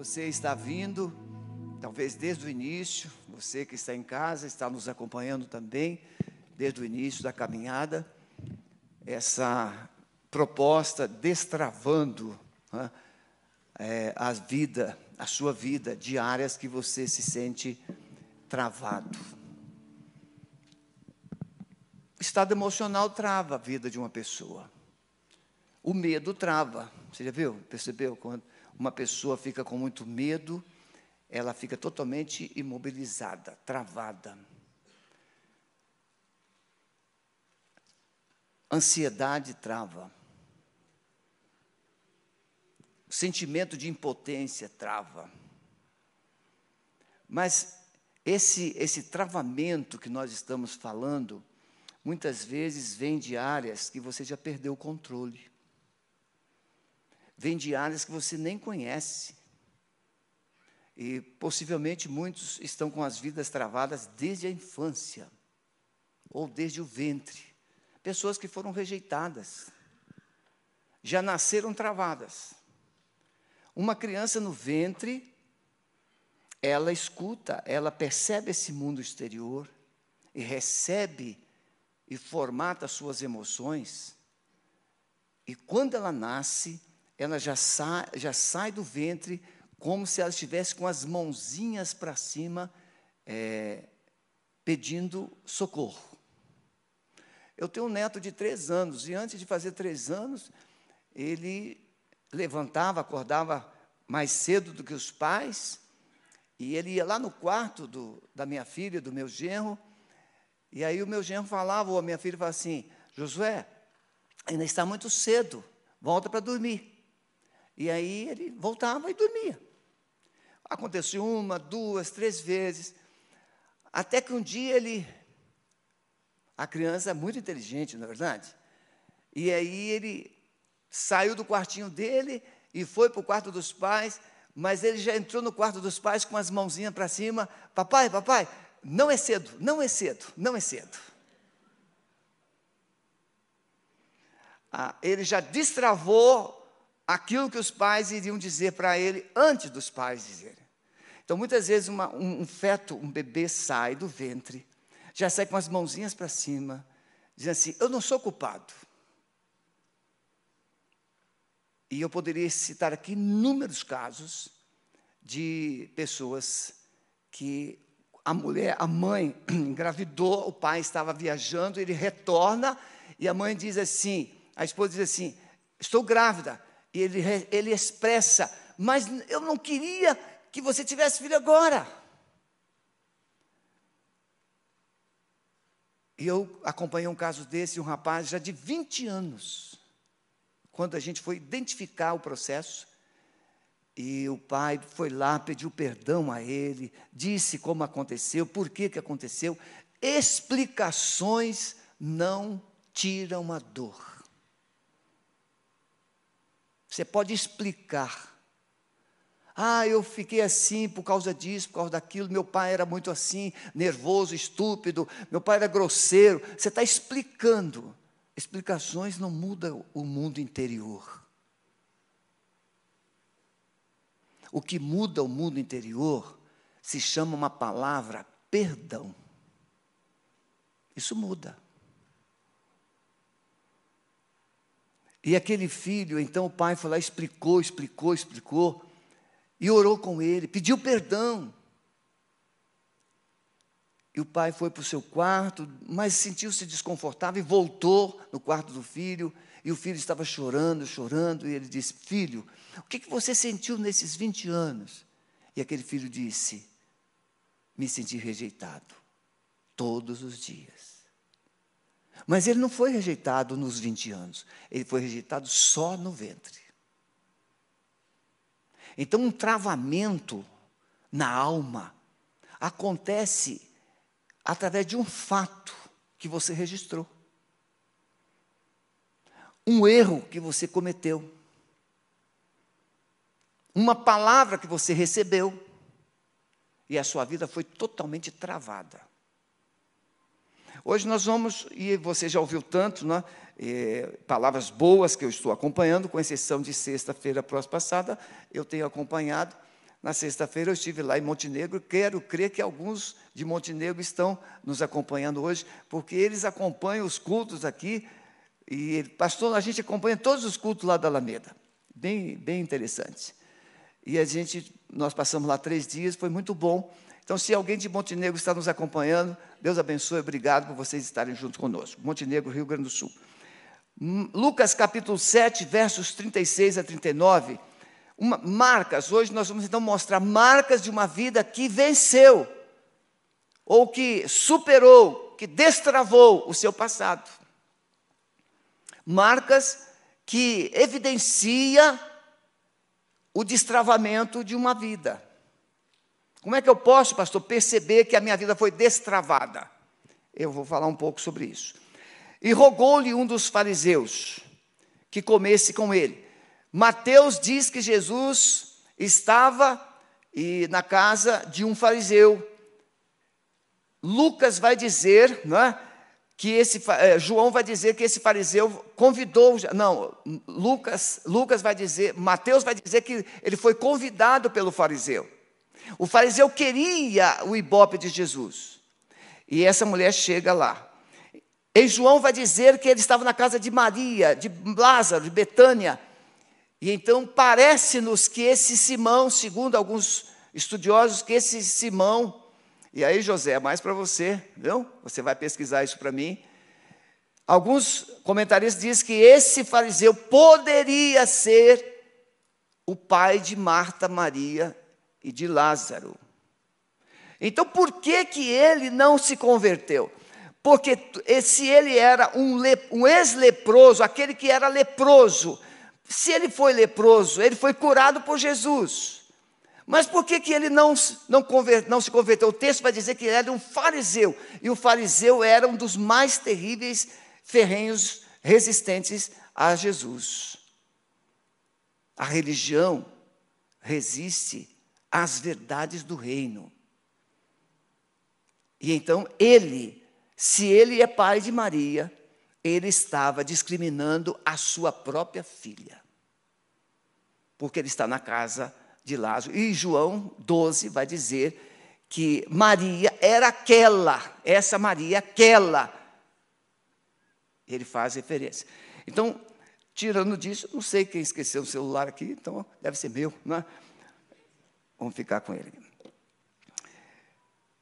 Você está vindo, talvez desde o início, você que está em casa, está nos acompanhando também, desde o início da caminhada, essa proposta destravando né, é, a vida, a sua vida, diárias que você se sente travado. O estado emocional trava a vida de uma pessoa. O medo trava. Você já viu? Percebeu? Quando uma pessoa fica com muito medo, ela fica totalmente imobilizada, travada. Ansiedade trava. Sentimento de impotência trava. Mas esse, esse travamento que nós estamos falando, muitas vezes vem de áreas que você já perdeu o controle vem de áreas que você nem conhece. E possivelmente muitos estão com as vidas travadas desde a infância, ou desde o ventre. Pessoas que foram rejeitadas, já nasceram travadas. Uma criança no ventre, ela escuta, ela percebe esse mundo exterior e recebe e formata suas emoções. E quando ela nasce, ela já sai, já sai do ventre como se ela estivesse com as mãozinhas para cima, é, pedindo socorro. Eu tenho um neto de três anos, e antes de fazer três anos, ele levantava, acordava mais cedo do que os pais, e ele ia lá no quarto do, da minha filha, do meu genro, e aí o meu genro falava, ou a minha filha falava assim, Josué, ainda está muito cedo, volta para dormir. E aí ele voltava e dormia. Aconteceu uma, duas, três vezes. Até que um dia ele. A criança é muito inteligente, não é verdade? E aí ele saiu do quartinho dele e foi para o quarto dos pais, mas ele já entrou no quarto dos pais com as mãozinhas para cima. Papai, papai, não é cedo, não é cedo, não é cedo. Ah, ele já destravou aquilo que os pais iriam dizer para ele antes dos pais dizerem. Então, muitas vezes, uma, um, um feto, um bebê sai do ventre, já sai com as mãozinhas para cima, dizendo assim: Eu não sou culpado. E eu poderia citar aqui inúmeros casos de pessoas que a mulher, a mãe engravidou, o pai estava viajando, ele retorna e a mãe diz assim, a esposa diz assim: Estou grávida. E ele, ele expressa, mas eu não queria que você tivesse filho agora. E eu acompanhei um caso desse, um rapaz já de 20 anos, quando a gente foi identificar o processo, e o pai foi lá, pediu perdão a ele, disse como aconteceu, por que, que aconteceu. Explicações não tiram a dor. Você pode explicar. Ah, eu fiquei assim por causa disso, por causa daquilo. Meu pai era muito assim, nervoso, estúpido. Meu pai era grosseiro. Você está explicando. Explicações não mudam o mundo interior. O que muda o mundo interior se chama uma palavra perdão. Isso muda. E aquele filho, então o pai foi lá, explicou, explicou, explicou, e orou com ele, pediu perdão. E o pai foi para o seu quarto, mas sentiu-se desconfortável e voltou no quarto do filho. E o filho estava chorando, chorando, e ele disse: Filho, o que, que você sentiu nesses 20 anos? E aquele filho disse: Me senti rejeitado todos os dias. Mas ele não foi rejeitado nos 20 anos, ele foi rejeitado só no ventre. Então, um travamento na alma acontece através de um fato que você registrou, um erro que você cometeu, uma palavra que você recebeu, e a sua vida foi totalmente travada. Hoje nós vamos, e você já ouviu tanto, né, é, palavras boas que eu estou acompanhando, com exceção de sexta-feira passada, eu tenho acompanhado Na sexta-feira eu estive lá em Montenegro, quero crer que alguns de Montenegro estão nos acompanhando hoje, porque eles acompanham os cultos aqui, e pastor, a gente acompanha todos os cultos lá da Alameda. Bem, bem interessante. E a gente, nós passamos lá três dias, foi muito bom. Então, se alguém de Montenegro está nos acompanhando, Deus abençoe, obrigado por vocês estarem junto conosco. Montenegro, Rio Grande do Sul. Lucas capítulo 7, versos 36 a 39. Uma, marcas, hoje nós vamos então mostrar marcas de uma vida que venceu, ou que superou, que destravou o seu passado. Marcas que evidencia o destravamento de uma vida. Como é que eu posso, pastor, perceber que a minha vida foi destravada? Eu vou falar um pouco sobre isso. E rogou-lhe um dos fariseus que comesse com ele. Mateus diz que Jesus estava e, na casa de um fariseu. Lucas vai dizer, não é? que esse é, João vai dizer que esse fariseu convidou, não, Lucas, Lucas vai dizer, Mateus vai dizer que ele foi convidado pelo fariseu. O fariseu queria o ibope de Jesus. E essa mulher chega lá. E João vai dizer que ele estava na casa de Maria, de Lázaro, de Betânia. E então parece-nos que esse Simão, segundo alguns estudiosos, que esse Simão e aí, José, é mais para você, viu? Você vai pesquisar isso para mim. Alguns comentaristas dizem que esse fariseu poderia ser o pai de Marta, Maria e de Lázaro. Então, por que, que ele não se converteu? Porque se ele era um, um ex-leproso, aquele que era leproso, se ele foi leproso, ele foi curado por Jesus. Mas por que, que ele não, não, não se converteu? O texto vai dizer que ele era um fariseu, e o fariseu era um dos mais terríveis ferrenhos resistentes a Jesus. A religião resiste às verdades do reino. E então ele, se ele é pai de Maria, ele estava discriminando a sua própria filha. Porque ele está na casa de Lázaro. E João 12 vai dizer que Maria era aquela, essa Maria, aquela. Ele faz referência. Então, tirando disso, não sei quem esqueceu o celular aqui, então deve ser meu, não é? Vamos ficar com ele.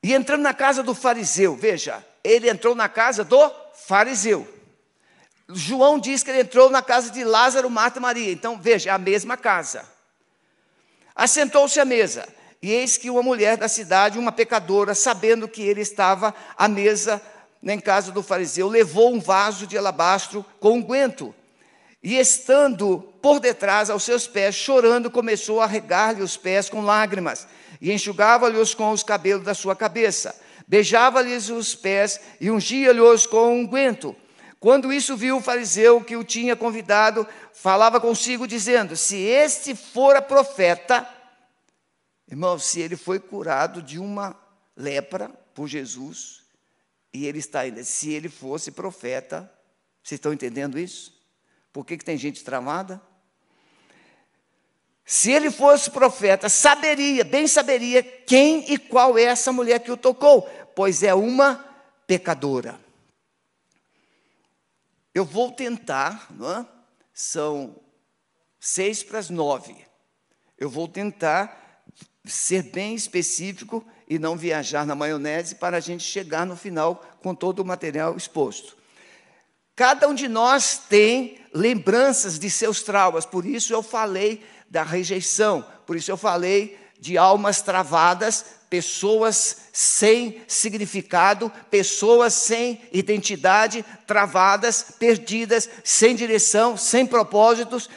E entrando na casa do fariseu, veja, ele entrou na casa do fariseu. João diz que ele entrou na casa de Lázaro, Marta e Maria. Então, veja, é a mesma casa. Assentou-se à mesa, e eis que uma mulher da cidade, uma pecadora, sabendo que ele estava à mesa em casa do fariseu, levou um vaso de alabastro com unguento, e estando por detrás aos seus pés, chorando, começou a regar-lhe os pés com lágrimas, e enxugava-lhes com os cabelos da sua cabeça, beijava-lhes os pés e ungia-lhes com unguento. Quando isso viu o fariseu que o tinha convidado, falava consigo, dizendo: Se este fora profeta, irmão, se ele foi curado de uma lepra por Jesus, e ele está ainda, se ele fosse profeta, vocês estão entendendo isso? Por que, que tem gente travada? Se ele fosse profeta, saberia, bem saberia quem e qual é essa mulher que o tocou, pois é uma pecadora. Eu vou tentar, é? são seis para as nove. Eu vou tentar ser bem específico e não viajar na maionese para a gente chegar no final com todo o material exposto. Cada um de nós tem lembranças de seus traumas, por isso eu falei da rejeição, por isso eu falei de almas travadas pessoas sem significado, pessoas sem identidade, travadas, perdidas, sem direção, sem propósitos,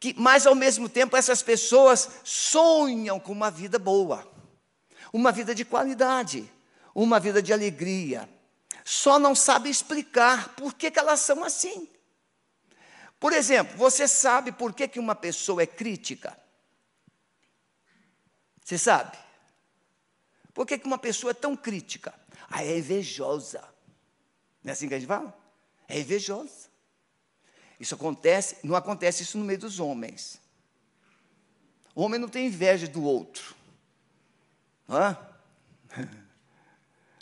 que, mas ao mesmo tempo essas pessoas sonham com uma vida boa, uma vida de qualidade, uma vida de alegria. Só não sabe explicar por que, que elas são assim. Por exemplo, você sabe por que, que uma pessoa é crítica? Você sabe? Por que, uma pessoa é tão crítica? Ah, é invejosa. Não é assim que a gente fala? É invejosa. Isso acontece, não acontece isso no meio dos homens. O homem não tem inveja do outro. Hã?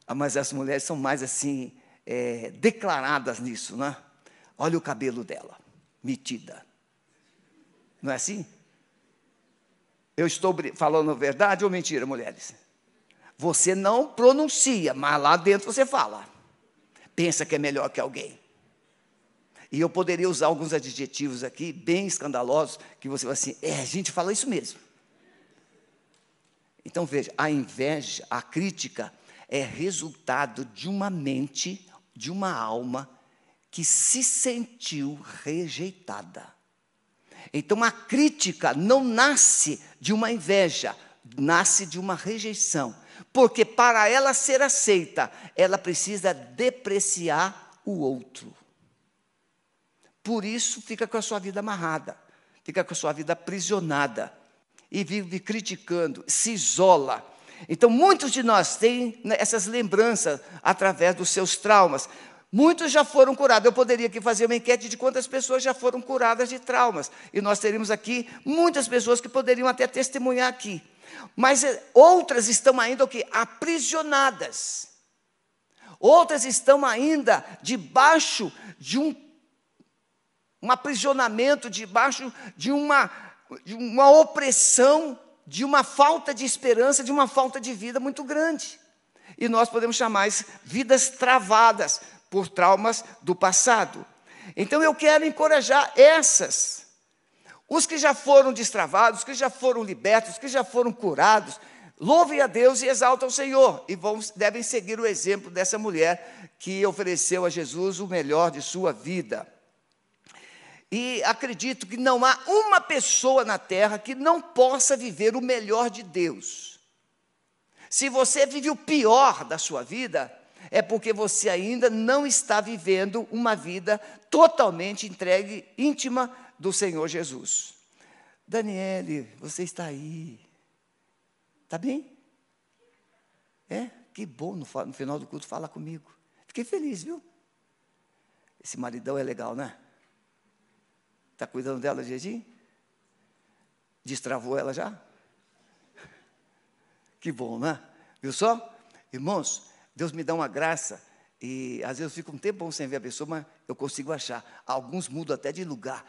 Ah, mas as mulheres são mais assim, é, declaradas nisso, né? Olha o cabelo dela, metida. Não é assim? Eu estou falando verdade ou mentira, mulheres? Você não pronuncia, mas lá dentro você fala. Pensa que é melhor que alguém. E eu poderia usar alguns adjetivos aqui, bem escandalosos, que você vai assim, é, a gente fala isso mesmo. Então veja, a inveja, a crítica, é resultado de uma mente, de uma alma que se sentiu rejeitada. Então a crítica não nasce de uma inveja, nasce de uma rejeição. Porque para ela ser aceita, ela precisa depreciar o outro. Por isso fica com a sua vida amarrada, fica com a sua vida aprisionada e vive criticando, se isola. Então, muitos de nós têm né, essas lembranças através dos seus traumas. Muitos já foram curados. Eu poderia aqui fazer uma enquete de quantas pessoas já foram curadas de traumas. E nós teríamos aqui muitas pessoas que poderiam até testemunhar aqui. Mas eh, outras estão ainda o quê? Aprisionadas. Outras estão ainda debaixo de um, um aprisionamento, debaixo de uma, de uma opressão, de uma falta de esperança, de uma falta de vida muito grande. E nós podemos chamar isso vidas travadas por traumas do passado. Então eu quero encorajar essas os que já foram destravados, os que já foram libertos, os que já foram curados, louvem a Deus e exaltam o Senhor. E vão, devem seguir o exemplo dessa mulher que ofereceu a Jesus o melhor de sua vida. E acredito que não há uma pessoa na terra que não possa viver o melhor de Deus. Se você vive o pior da sua vida, é porque você ainda não está vivendo uma vida totalmente entregue, íntima do Senhor Jesus. Daniele, você está aí. Está bem? É? Que bom no, no final do culto falar comigo. Fiquei feliz, viu? Esse maridão é legal, né? Está cuidando dela direitinho? Destravou ela já? Que bom, né? Viu só? Irmãos, Deus me dá uma graça e às vezes eu fico um tempo sem ver a pessoa, mas eu consigo achar. Alguns mudam até de lugar.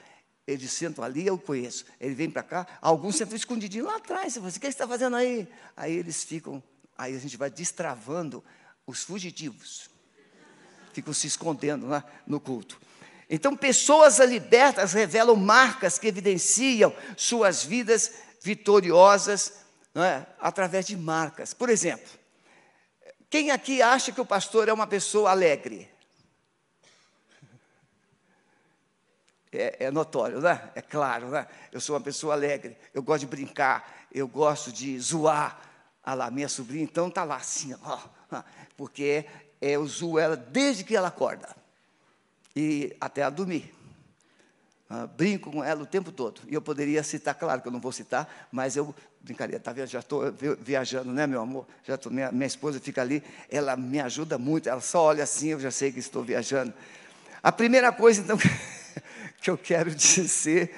Eles sentam ali, eu conheço. Ele vem para cá, alguns sentam escondidinho lá atrás. Você assim, o que você está fazendo aí? Aí eles ficam, aí a gente vai destravando os fugitivos. Ficam se escondendo lá no culto. Então, pessoas libertas revelam marcas que evidenciam suas vidas vitoriosas é? através de marcas. Por exemplo, quem aqui acha que o pastor é uma pessoa alegre? é, é, notório, né? É claro, né? Eu sou uma pessoa alegre, eu gosto de brincar, eu gosto de zoar. Ah lá, minha sobrinha, então tá lá assim, ó, porque é, eu zoo ela desde que ela acorda e até ela dormir. Ah, brinco com ela o tempo todo. E eu poderia citar, claro que eu não vou citar, mas eu brincaria, tá? Já estou viajando, né, meu amor? Já tô, minha, minha esposa fica ali, ela me ajuda muito, ela só olha assim, eu já sei que estou viajando. A primeira coisa, então, que eu quero dizer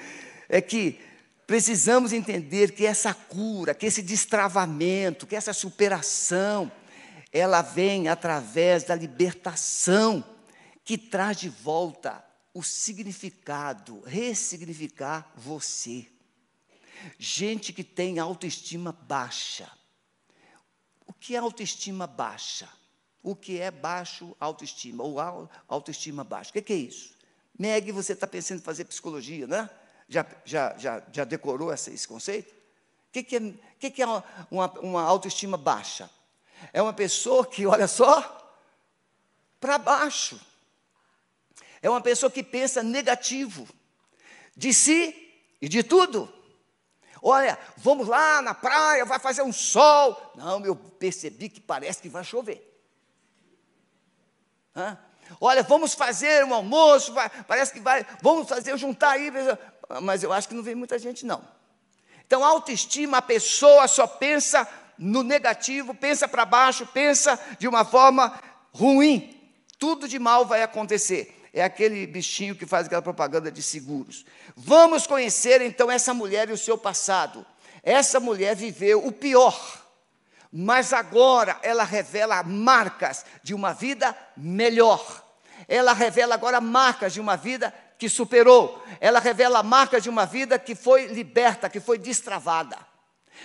é que precisamos entender que essa cura, que esse destravamento, que essa superação, ela vem através da libertação que traz de volta o significado, ressignificar você. Gente que tem autoestima baixa. O que é autoestima baixa? O que é baixo autoestima? Ou autoestima baixa? O que é isso? Meg, você está pensando em fazer psicologia, né? Já, já, já, já decorou esse, conceito? O que, que, é, que, que é uma, uma autoestima baixa? É uma pessoa que, olha só, para baixo. É uma pessoa que pensa negativo de si e de tudo. Olha, vamos lá na praia, vai fazer um sol. Não, eu percebi que parece que vai chover. Hã? Olha, vamos fazer um almoço, vai, parece que vai, vamos fazer, juntar aí, mas eu acho que não vem muita gente, não. Então, autoestima, a pessoa só pensa no negativo, pensa para baixo, pensa de uma forma ruim. Tudo de mal vai acontecer. É aquele bichinho que faz aquela propaganda de seguros. Vamos conhecer então essa mulher e o seu passado. Essa mulher viveu o pior. mas agora ela revela marcas de uma vida melhor. Ela revela agora marcas de uma vida que superou. Ela revela marcas de uma vida que foi liberta, que foi destravada.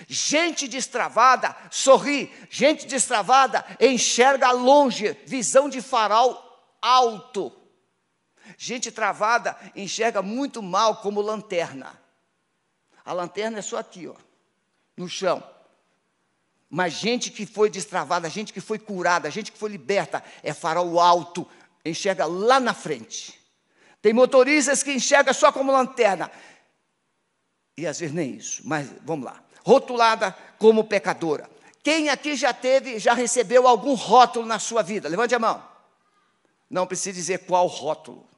Gente destravada sorri, gente destravada enxerga longe, visão de farol alto. Gente travada enxerga muito mal como lanterna. A lanterna é só aqui, ó, no chão. Mas gente que foi destravada, gente que foi curada, gente que foi liberta, é farol alto, enxerga lá na frente. Tem motoristas que enxergam só como lanterna. E às vezes nem isso, mas vamos lá. Rotulada como pecadora. Quem aqui já teve, já recebeu algum rótulo na sua vida? Levante a mão. Não precisa dizer qual rótulo.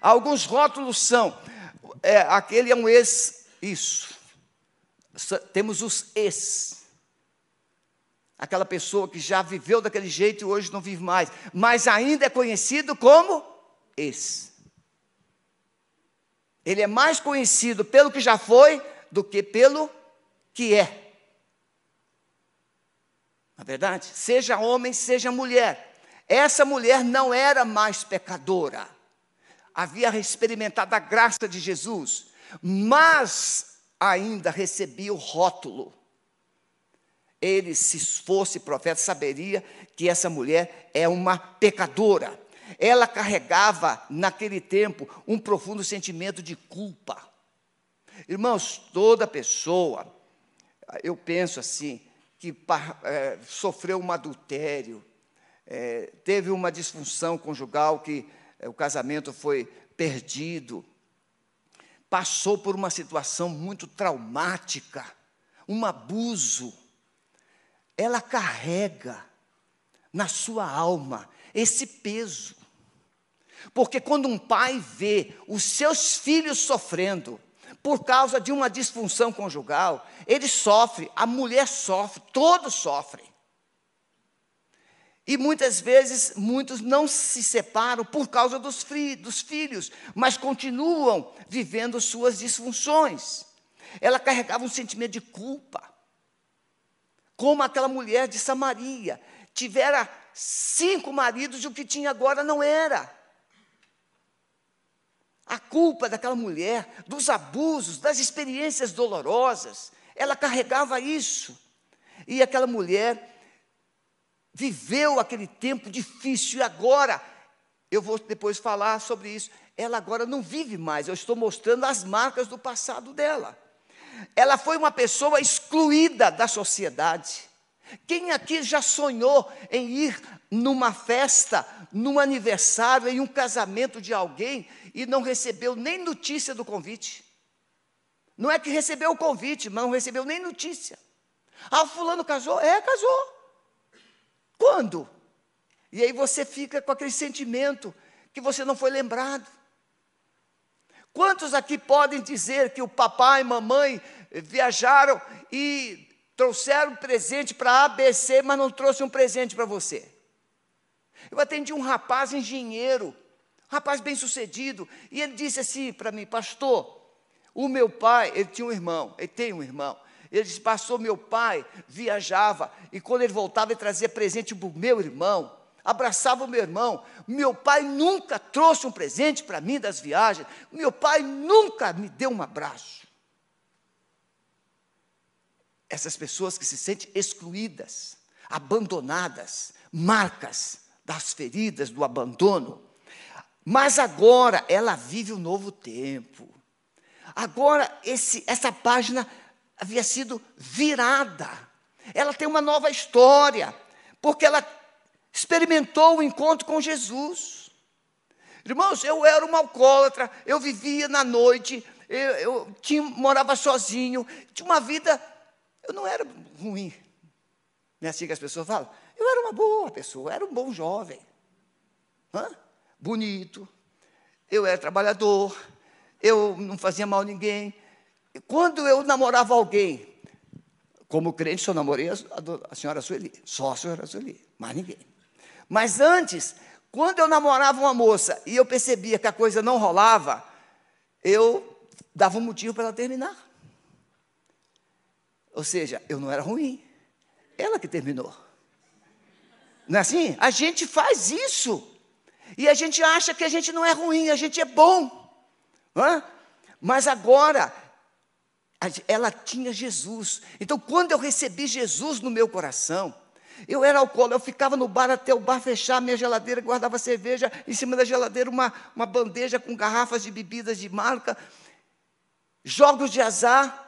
Alguns rótulos são, é, aquele é um ex, isso. Temos os ex. Aquela pessoa que já viveu daquele jeito e hoje não vive mais, mas ainda é conhecido como ex. Ele é mais conhecido pelo que já foi do que pelo que é. Na verdade, seja homem, seja mulher. Essa mulher não era mais pecadora. Havia experimentado a graça de Jesus, mas ainda recebia o rótulo ele, se fosse profeta, saberia que essa mulher é uma pecadora. Ela carregava, naquele tempo, um profundo sentimento de culpa. Irmãos, toda pessoa, eu penso assim, que é, sofreu um adultério, é, teve uma disfunção conjugal, que o casamento foi perdido, passou por uma situação muito traumática, um abuso, ela carrega na sua alma esse peso. Porque quando um pai vê os seus filhos sofrendo por causa de uma disfunção conjugal, ele sofre, a mulher sofre, todos sofrem. E muitas vezes, muitos não se separam por causa dos, dos filhos, mas continuam vivendo suas disfunções. Ela carregava um sentimento de culpa como aquela mulher de Samaria, tivera cinco maridos e o que tinha agora não era. A culpa daquela mulher, dos abusos, das experiências dolorosas, ela carregava isso. E aquela mulher viveu aquele tempo difícil e agora, eu vou depois falar sobre isso, ela agora não vive mais, eu estou mostrando as marcas do passado dela. Ela foi uma pessoa excluída da sociedade. Quem aqui já sonhou em ir numa festa, num aniversário, em um casamento de alguém e não recebeu nem notícia do convite? Não é que recebeu o convite, mas não recebeu nem notícia. Ah, fulano casou? É, casou. Quando? E aí você fica com aquele sentimento que você não foi lembrado. Quantos aqui podem dizer que o papai e mamãe viajaram e trouxeram presente para ABC, mas não trouxe um presente para você? Eu atendi um rapaz engenheiro, um rapaz bem sucedido, e ele disse assim para mim, pastor, o meu pai, ele tinha um irmão, ele tem um irmão, ele disse, pastor, meu pai viajava, e quando ele voltava, ele trazia presente para o meu irmão abraçava o meu irmão. Meu pai nunca trouxe um presente para mim das viagens. Meu pai nunca me deu um abraço. Essas pessoas que se sentem excluídas, abandonadas, marcas das feridas do abandono. Mas agora ela vive um novo tempo. Agora esse, essa página havia sido virada. Ela tem uma nova história, porque ela experimentou o encontro com Jesus. Irmãos, eu era uma alcoólatra, eu vivia na noite, eu, eu tinha, morava sozinho, tinha uma vida, eu não era ruim. Não é assim que as pessoas falam? Eu era uma boa pessoa, era um bom jovem, Hã? bonito, eu era trabalhador, eu não fazia mal a ninguém. Quando eu namorava alguém, como crente, só namorei a, a, a senhora Sueli, só a senhora Sueli, mais ninguém. Mas antes, quando eu namorava uma moça e eu percebia que a coisa não rolava, eu dava um motivo para ela terminar. Ou seja, eu não era ruim, ela que terminou. Não é assim? A gente faz isso. E a gente acha que a gente não é ruim, a gente é bom. Hã? Mas agora, ela tinha Jesus. Então, quando eu recebi Jesus no meu coração, eu era alcoólatra, eu ficava no bar até o bar fechar, minha geladeira guardava cerveja, em cima da geladeira uma, uma bandeja com garrafas de bebidas de marca, jogos de azar,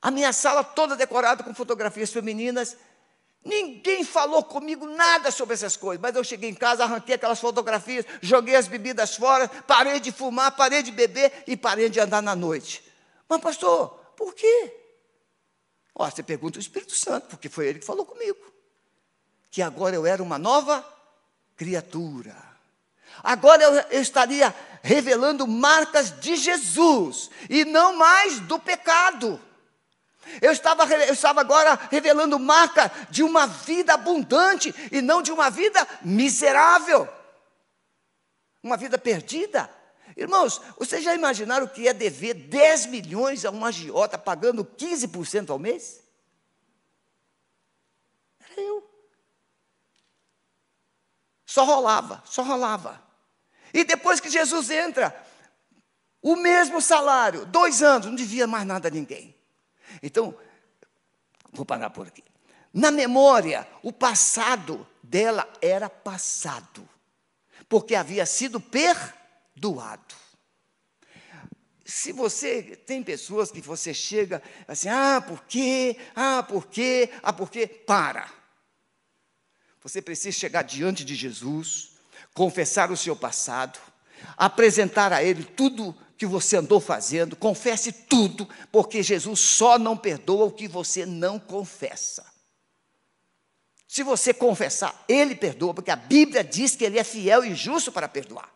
a minha sala toda decorada com fotografias femininas. Ninguém falou comigo nada sobre essas coisas, mas eu cheguei em casa, arranquei aquelas fotografias, joguei as bebidas fora, parei de fumar, parei de beber e parei de andar na noite. Mas, pastor, por quê? Ó, você pergunta o Espírito Santo, porque foi ele que falou comigo. Que agora eu era uma nova criatura. Agora eu, estaria revelando marcas de Jesus e não mais do pecado. Eu estava, eu estava agora revelando marca de uma vida abundante e não de uma vida miserável, uma vida perdida. Irmãos, vocês já imaginaram o que é dever 10 milhões a um agiota pagando 15% ao mês? Era eu. Só rolava, só rolava. E depois que Jesus entra, o mesmo salário, dois anos, não devia mais nada a ninguém. Então, vou parar por aqui. Na memória, o passado dela era passado, porque havia sido perdoado. Se você tem pessoas que você chega assim, ah, por quê? Ah, por quê? Ah, por quê? Para. Você precisa chegar diante de Jesus, confessar o seu passado, apresentar a Ele tudo que você andou fazendo, confesse tudo, porque Jesus só não perdoa o que você não confessa. Se você confessar, Ele perdoa, porque a Bíblia diz que Ele é fiel e justo para perdoar.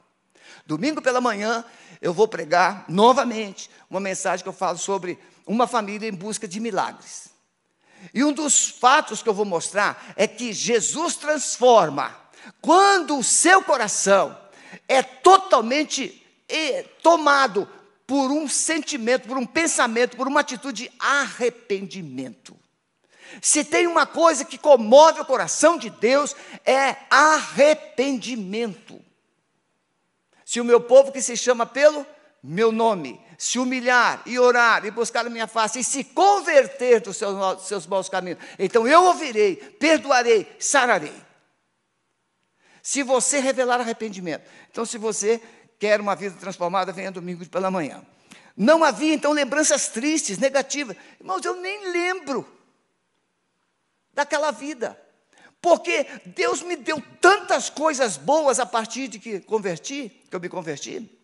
Domingo pela manhã, eu vou pregar novamente uma mensagem que eu falo sobre uma família em busca de milagres. E um dos fatos que eu vou mostrar é que Jesus transforma quando o seu coração é totalmente tomado por um sentimento, por um pensamento, por uma atitude de arrependimento. Se tem uma coisa que comove o coração de Deus, é arrependimento. Se o meu povo que se chama pelo meu nome, se humilhar e orar e buscar a minha face e se converter dos seus, seus maus caminhos, então eu ouvirei, perdoarei, sararei. Se você revelar arrependimento, então se você quer uma vida transformada, venha domingo pela manhã. Não havia então lembranças tristes, negativas. Irmãos, eu nem lembro daquela vida. Porque Deus me deu tantas coisas boas a partir de que converti, que eu me converti,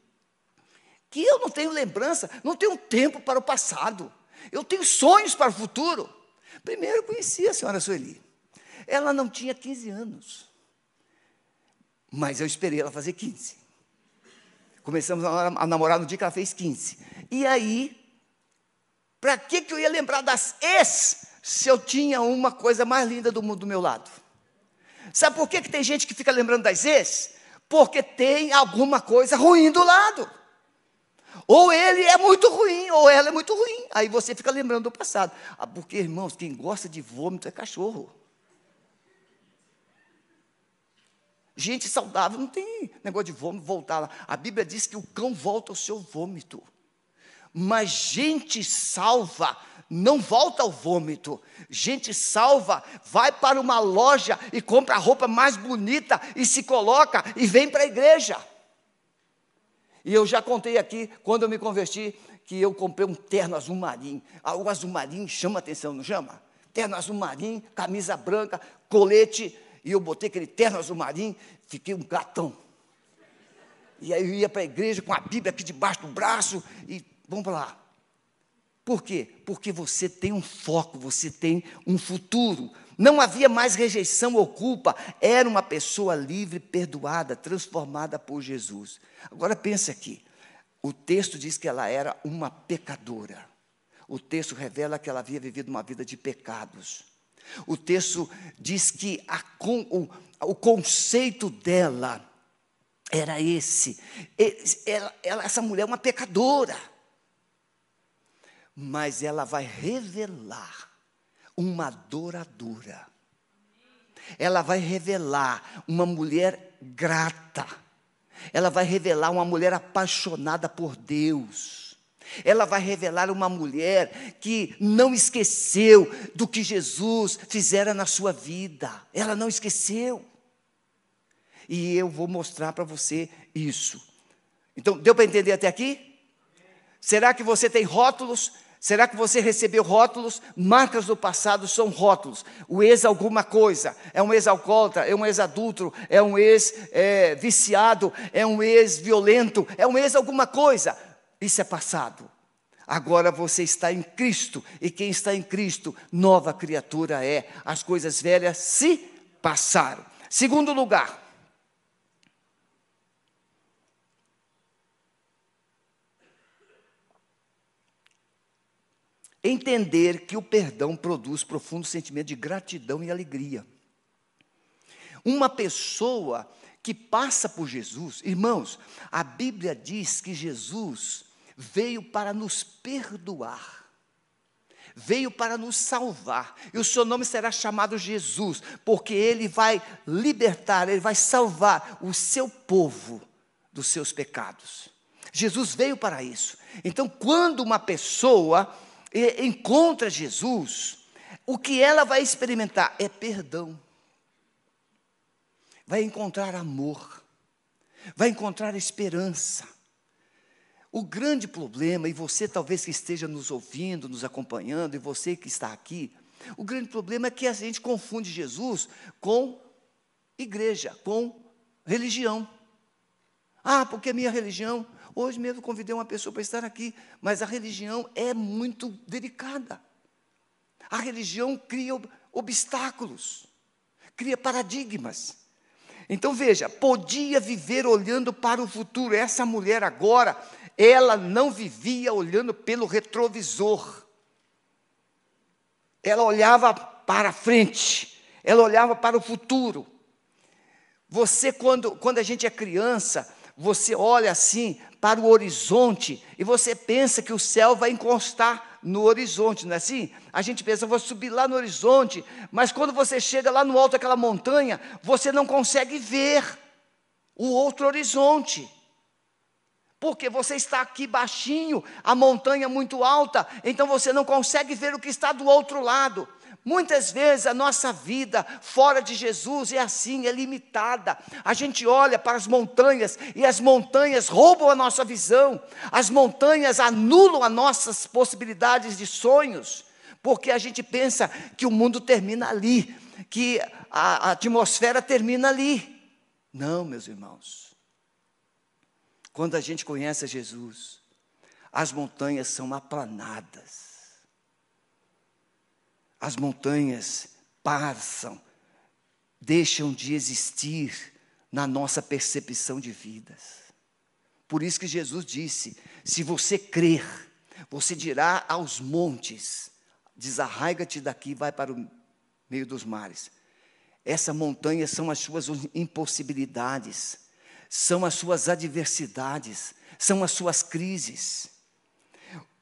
que eu não tenho lembrança, não tenho tempo para o passado. Eu tenho sonhos para o futuro. Primeiro eu conheci a senhora Sueli. Ela não tinha 15 anos. Mas eu esperei ela fazer 15. Começamos a namorar no dia que ela fez 15. E aí, para que, que eu ia lembrar das ex se eu tinha uma coisa mais linda do mundo do meu lado? Sabe por que, que tem gente que fica lembrando das ex? Porque tem alguma coisa ruim do lado. Ou ele é muito ruim, ou ela é muito ruim. Aí você fica lembrando do passado. Ah, porque, irmãos, quem gosta de vômito é cachorro. Gente saudável não tem negócio de vômito voltar lá. A Bíblia diz que o cão volta ao seu vômito. Mas gente salva não volta ao vômito. Gente salva vai para uma loja e compra a roupa mais bonita e se coloca e vem para a igreja. E eu já contei aqui, quando eu me converti, que eu comprei um terno azul marinho. Ah, o azul marinho chama atenção, não chama? Terno azul marinho, camisa branca, colete e eu botei aquele terno azul marinho, fiquei um gatão. E aí eu ia para a igreja com a Bíblia aqui debaixo do braço e vamos para lá. Por quê? Porque você tem um foco, você tem um futuro. Não havia mais rejeição ou culpa, era uma pessoa livre, perdoada, transformada por Jesus. Agora pense aqui. O texto diz que ela era uma pecadora. O texto revela que ela havia vivido uma vida de pecados. O texto diz que a, o, o conceito dela era esse. Ela, ela, essa mulher é uma pecadora. Mas ela vai revelar uma adoradora. Ela vai revelar uma mulher grata. Ela vai revelar uma mulher apaixonada por Deus. Ela vai revelar uma mulher que não esqueceu do que Jesus fizera na sua vida. Ela não esqueceu. E eu vou mostrar para você isso. Então, deu para entender até aqui? Será que você tem rótulos? Será que você recebeu rótulos? Marcas do passado são rótulos. O ex alguma coisa, é um ex-alcoólatra, é um ex-adulto, é um ex-viciado, é, é um ex-violento, é um ex alguma coisa. Isso é passado. Agora você está em Cristo, e quem está em Cristo, nova criatura é. As coisas velhas se passaram. Segundo lugar, entender que o perdão produz profundo sentimento de gratidão e alegria. Uma pessoa que passa por Jesus, irmãos, a Bíblia diz que Jesus veio para nos perdoar, veio para nos salvar, e o seu nome será chamado Jesus, porque ele vai libertar, ele vai salvar o seu povo dos seus pecados. Jesus veio para isso. Então, quando uma pessoa encontra Jesus, o que ela vai experimentar é perdão. Vai encontrar amor, vai encontrar esperança. O grande problema, e você talvez que esteja nos ouvindo, nos acompanhando, e você que está aqui, o grande problema é que a gente confunde Jesus com igreja, com religião. Ah, porque a minha religião Hoje mesmo convidei uma pessoa para estar aqui, mas a religião é muito delicada. A religião cria obstáculos, cria paradigmas. Então veja, podia viver olhando para o futuro. Essa mulher agora, ela não vivia olhando pelo retrovisor. Ela olhava para frente, ela olhava para o futuro. Você, quando, quando a gente é criança, você olha assim para o horizonte e você pensa que o céu vai encostar no horizonte, não é assim? A gente pensa, vou subir lá no horizonte, mas quando você chega lá no alto daquela montanha, você não consegue ver o outro horizonte. Porque você está aqui baixinho, a montanha muito alta, então você não consegue ver o que está do outro lado. Muitas vezes a nossa vida fora de Jesus é assim, é limitada. A gente olha para as montanhas e as montanhas roubam a nossa visão, as montanhas anulam as nossas possibilidades de sonhos, porque a gente pensa que o mundo termina ali, que a, atmosfera termina ali. Não, meus irmãos. Quando a gente conhece Jesus, as montanhas são aplanadas as montanhas passam, deixam de existir na nossa percepção de vidas. Por isso que Jesus disse: se você crer, você dirá aos montes: desarraiga-te daqui vai para o meio dos mares. Essa montanha são as suas impossibilidades, são as suas adversidades, são as suas crises.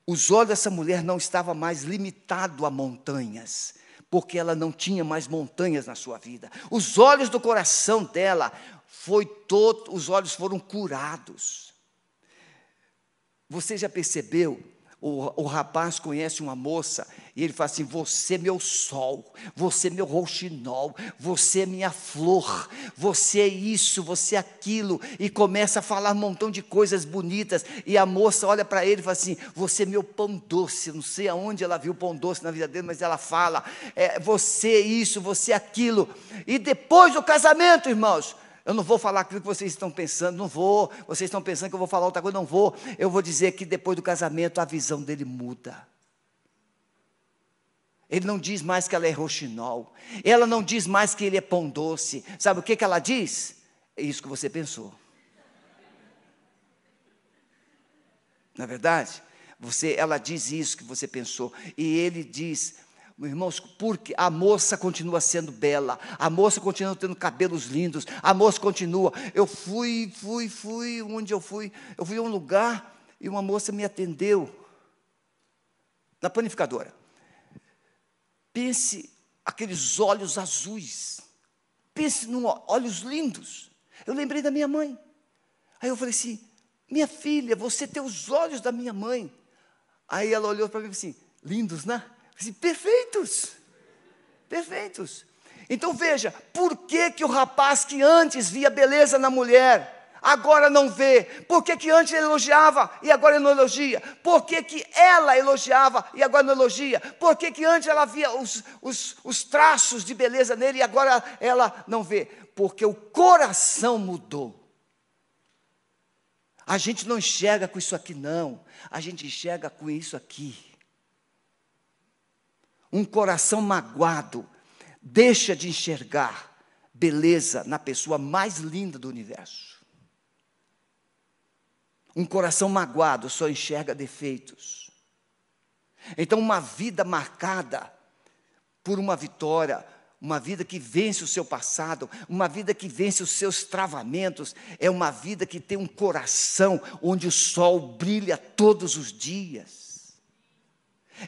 Os olhos dessa mulher não estavam mais limitados a montanhas, porque ela não tinha mais montanhas na sua vida. Os olhos do coração dela foi todo, os olhos foram curados. Você já percebeu o, o rapaz conhece uma moça e ele fala assim: Você é meu sol, você é meu rouxinol, você é minha flor, você é isso, você é aquilo. E começa a falar um montão de coisas bonitas. E a moça olha para ele e fala assim: Você é meu pão doce. Não sei aonde ela viu pão doce na vida dele, mas ela fala: é, Você é isso, você é aquilo. E depois do casamento, irmãos, eu não vou falar aquilo que vocês estão pensando, não vou. Vocês estão pensando que eu vou falar outra coisa, não vou. Eu vou dizer que depois do casamento a visão dele muda. Ele não diz mais que ela é roxinol. Ela não diz mais que ele é pão doce. Sabe o que, que ela diz? É isso que você pensou. Na é verdade, você, ela diz isso que você pensou. E ele diz: Irmãos, porque a moça continua sendo bela, a moça continua tendo cabelos lindos, a moça continua. Eu fui, fui, fui, onde eu fui? Eu fui a um lugar e uma moça me atendeu na panificadora. pense aqueles olhos azuis. Pense em olhos lindos. Eu lembrei da minha mãe. Aí eu falei assim: minha filha, você tem os olhos da minha mãe. Aí ela olhou para mim assim: lindos, né? Assim, perfeitos. Perfeitos. Então veja, por que, que o rapaz que antes via beleza na mulher, agora não vê? Por que, que antes ele elogiava e agora não elogia? Por que, que ela elogiava e agora não elogia? Por que, que antes ela via os, os, os traços de beleza nele e agora ela não vê? Porque o coração mudou. A gente não enxerga com isso aqui, não. A gente enxerga com isso aqui. Um coração magoado deixa de enxergar beleza na pessoa mais linda do universo. Um coração magoado só enxerga defeitos. Então, uma vida marcada por uma vitória, uma vida que vence o seu passado, uma vida que vence os seus travamentos, é uma vida que tem um coração onde o sol brilha todos os dias.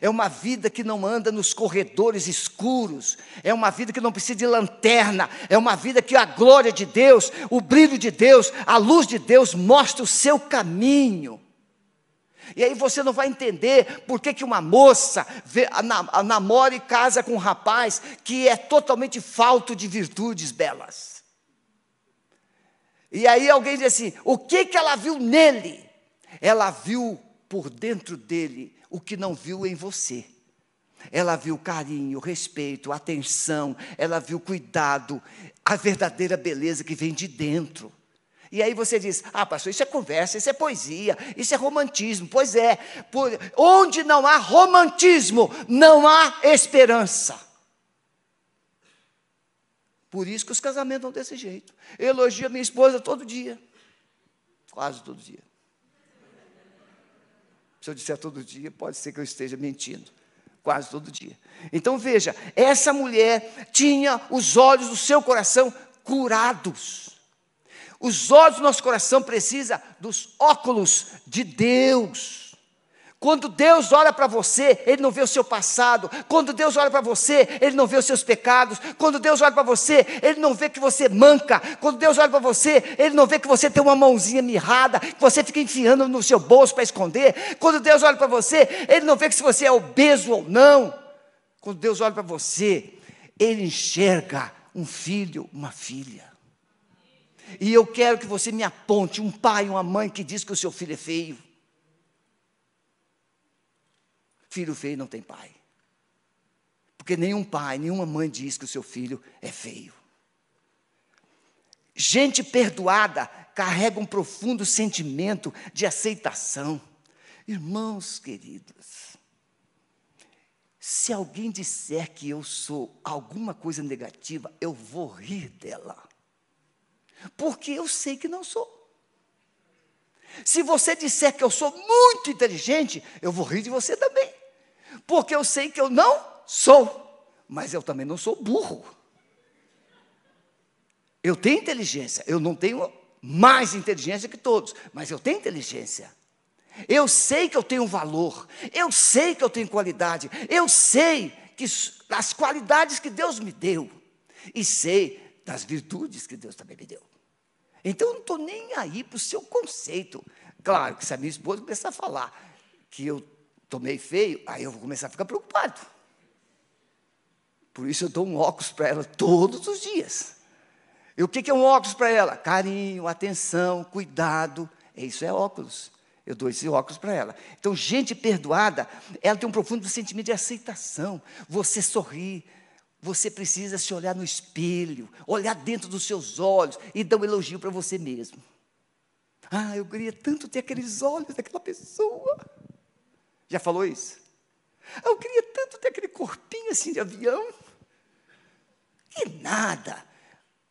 É uma vida que não anda nos corredores escuros, é uma vida que não precisa de lanterna, é uma vida que a glória de Deus, o brilho de Deus, a luz de Deus mostra o seu caminho. E aí você não vai entender por que, que uma moça vê, namora e casa com um rapaz que é totalmente falto de virtudes belas. E aí alguém diz assim: o que, que ela viu nele? Ela viu por dentro dele o que não viu em você. Ela viu carinho, respeito, atenção, ela viu cuidado, a verdadeira beleza que vem de dentro. E aí você diz: ah, pastor, isso é conversa, isso é poesia, isso é romantismo. Pois é, por, onde não há romantismo, não há esperança. Por isso que os casamentos são desse jeito. Eu elogio a minha esposa todo dia, quase todo dia. Se eu disser todo dia, pode ser que eu esteja mentindo. Quase todo dia. Então veja, essa mulher tinha os olhos do seu coração curados. Os olhos do nosso coração precisam dos óculos de Deus. Quando Deus olha para você, Ele não vê o seu passado. Quando Deus olha para você, Ele não vê os seus pecados. Quando Deus olha para você, Ele não vê que você manca. Quando Deus olha para você, Ele não vê que você tem uma mãozinha mirrada, que você fica enfiando no seu bolso para esconder. Quando Deus olha para você, Ele não vê que se você é obeso ou não. Quando Deus olha para você, Ele enxerga um filho, uma filha. E eu quero que você me aponte um pai, uma mãe que diz que o seu filho é feio. Filho feio não tem pai. Porque nenhum pai, nenhuma mãe diz que o seu filho é feio. Gente perdoada carrega um profundo sentimento de aceitação. Irmãos queridos, se alguém disser que eu sou alguma coisa negativa, eu vou rir dela porque eu sei que não sou. Se você disser que eu sou muito inteligente, eu vou rir de você também, porque eu sei que eu não sou, mas eu também não sou burro. Eu tenho inteligência, eu não tenho mais inteligência que todos, mas eu tenho inteligência. Eu sei que eu tenho valor, eu sei que eu tenho qualidade, eu sei que as qualidades que Deus me deu, e sei das virtudes que Deus também me deu. Então eu não estou nem aí para o seu conceito. Claro que se a minha esposa começar a falar que eu tomei feio, aí eu vou começar a ficar preocupado. Por isso eu dou um óculos para ela todos os dias. E o que é um óculos para ela? Carinho, atenção, cuidado. Isso é óculos. Eu dou esse óculos para ela. Então, gente perdoada, ela tem um profundo sentimento de aceitação. Você sorri, você precisa se olhar no espelho, olhar dentro dos seus olhos e dar um elogio para você mesmo. Ah, eu queria tanto ter aqueles olhos daquela pessoa. Já falou isso? Eu queria tanto ter aquele corpinho assim de avião. Que nada.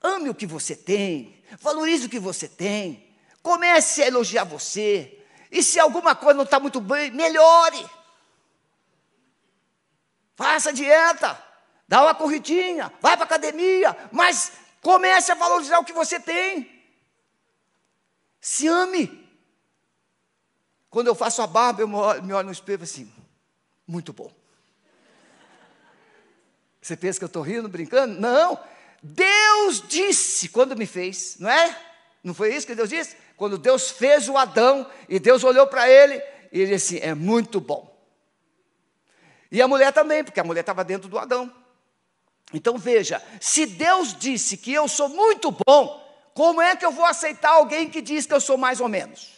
Ame o que você tem, valorize o que você tem, comece a elogiar você. E se alguma coisa não está muito bem, melhore. Faça dieta. Dá uma corridinha, vai para a academia, mas comece a valorizar o que você tem. Se ame. Quando eu faço a barba, eu me olho no espelho assim, muito bom. Você pensa que eu estou rindo, brincando? Não. Deus disse quando me fez, não é? Não foi isso que Deus disse? Quando Deus fez o Adão e Deus olhou para ele e ele disse assim: é muito bom. E a mulher também, porque a mulher estava dentro do Adão. Então veja: se Deus disse que eu sou muito bom, como é que eu vou aceitar alguém que diz que eu sou mais ou menos?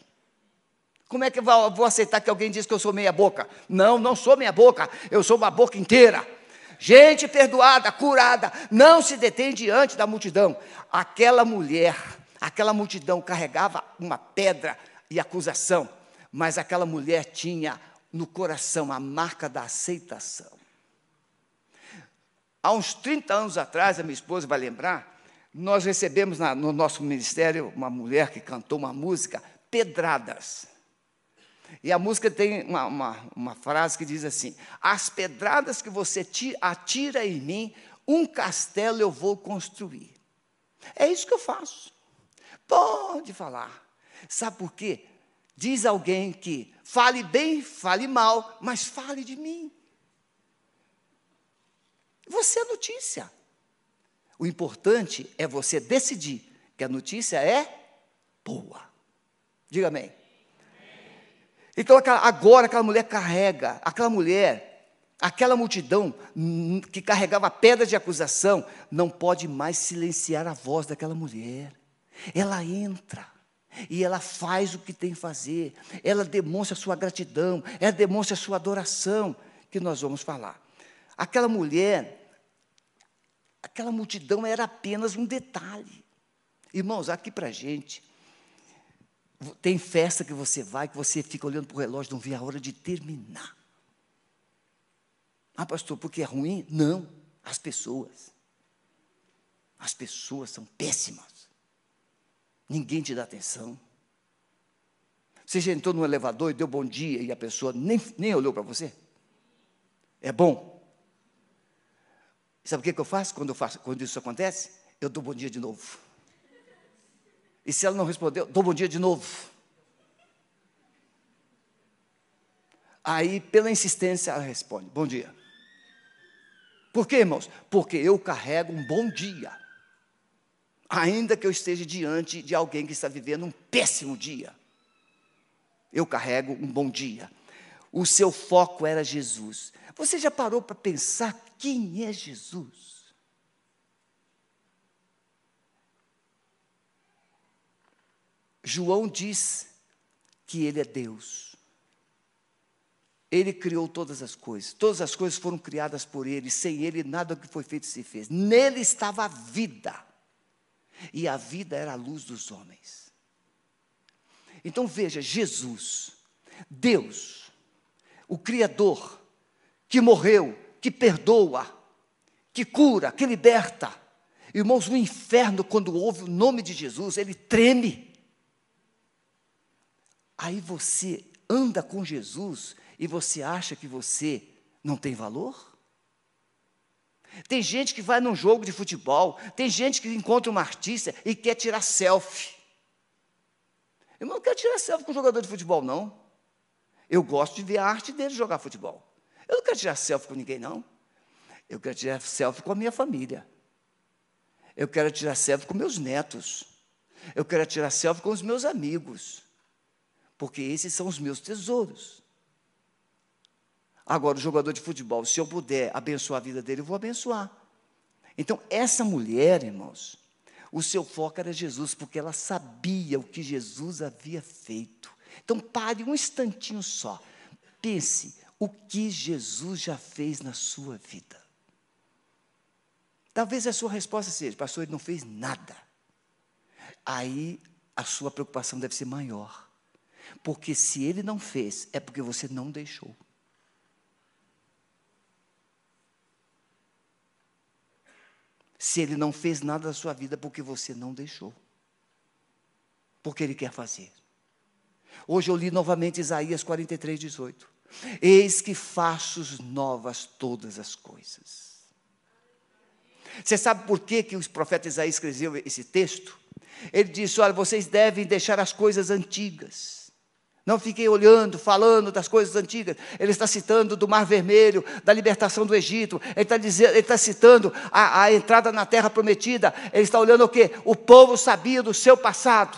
Como é que eu vou aceitar que alguém diz que eu sou meia boca? Não, não sou meia boca, eu sou uma boca inteira. Gente perdoada, curada, não se detém diante da multidão. Aquela mulher, aquela multidão carregava uma pedra e acusação, mas aquela mulher tinha no coração a marca da aceitação. Há uns 30 anos atrás, a minha esposa vai lembrar, nós recebemos na, no nosso ministério uma mulher que cantou uma música, Pedradas. E a música tem uma, uma, uma frase que diz assim: As pedradas que você atira em mim, um castelo eu vou construir. É isso que eu faço. Pode falar. Sabe por quê? Diz alguém que fale bem, fale mal, mas fale de mim. Você é notícia. O importante é você decidir que a notícia é boa. Diga amém. Então, agora aquela mulher carrega, aquela mulher, aquela multidão que carregava pedras de acusação, não pode mais silenciar a voz daquela mulher. Ela entra e ela faz o que tem que fazer, ela demonstra sua gratidão, ela demonstra sua adoração, que nós vamos falar. Aquela mulher, aquela multidão era apenas um detalhe. Irmãos, aqui para a gente, tem festa que você vai, que você fica olhando para o relógio, não vê a hora de terminar. Ah, pastor, porque é ruim? Não, as pessoas. As pessoas são péssimas. Ninguém te dá atenção. Você já entrou no elevador e deu bom dia e a pessoa nem, nem olhou para você? É bom. Sabe o que, que eu faço quando, eu faço quando isso acontece? Eu dou bom dia de novo. E se ela não respondeu, dou bom dia de novo. Aí, pela insistência, ela responde: Bom dia. Por quê, irmãos? Porque eu carrego um bom dia. Ainda que eu esteja diante de alguém que está vivendo um péssimo dia. Eu carrego um bom dia. O seu foco era Jesus. Você já parou para pensar quem é Jesus? João diz que ele é Deus. Ele criou todas as coisas. Todas as coisas foram criadas por ele. Sem ele, nada que foi feito se fez. Nele estava a vida. E a vida era a luz dos homens. Então veja, Jesus, Deus, o Criador, que morreu, que perdoa, que cura, que liberta. Irmãos, o inferno, quando ouve o nome de Jesus, ele treme. Aí você anda com Jesus e você acha que você não tem valor? Tem gente que vai num jogo de futebol, tem gente que encontra uma artista e quer tirar selfie. Eu não quero tirar selfie com jogador de futebol, não. Eu gosto de ver a arte dele jogar futebol. Eu não quero tirar selfie com ninguém, não. Eu quero tirar selfie com a minha família. Eu quero tirar selfie com meus netos. Eu quero tirar selfie com os meus amigos porque esses são os meus tesouros. Agora, o jogador de futebol, se eu puder abençoar a vida dele, eu vou abençoar. Então, essa mulher, irmãos, o seu foco era Jesus, porque ela sabia o que Jesus havia feito. Então, pare um instantinho só. Pense o que Jesus já fez na sua vida. Talvez a sua resposta seja, pastor, ele não fez nada. Aí a sua preocupação deve ser maior. Porque se ele não fez, é porque você não deixou. Se ele não fez nada da sua vida, é porque você não deixou. Porque ele quer fazer. Hoje eu li novamente Isaías 43, 18. Eis que faço novas todas as coisas. Você sabe por que, que o profeta Isaías escreveu esse texto? Ele disse: Olha, vocês devem deixar as coisas antigas Não fiquei olhando, falando das coisas antigas. Ele está citando do Mar Vermelho, da libertação do Egito. Ele está, dizendo, ele está citando a, a entrada na terra prometida. Ele está olhando o quê? O povo sabia do seu passado.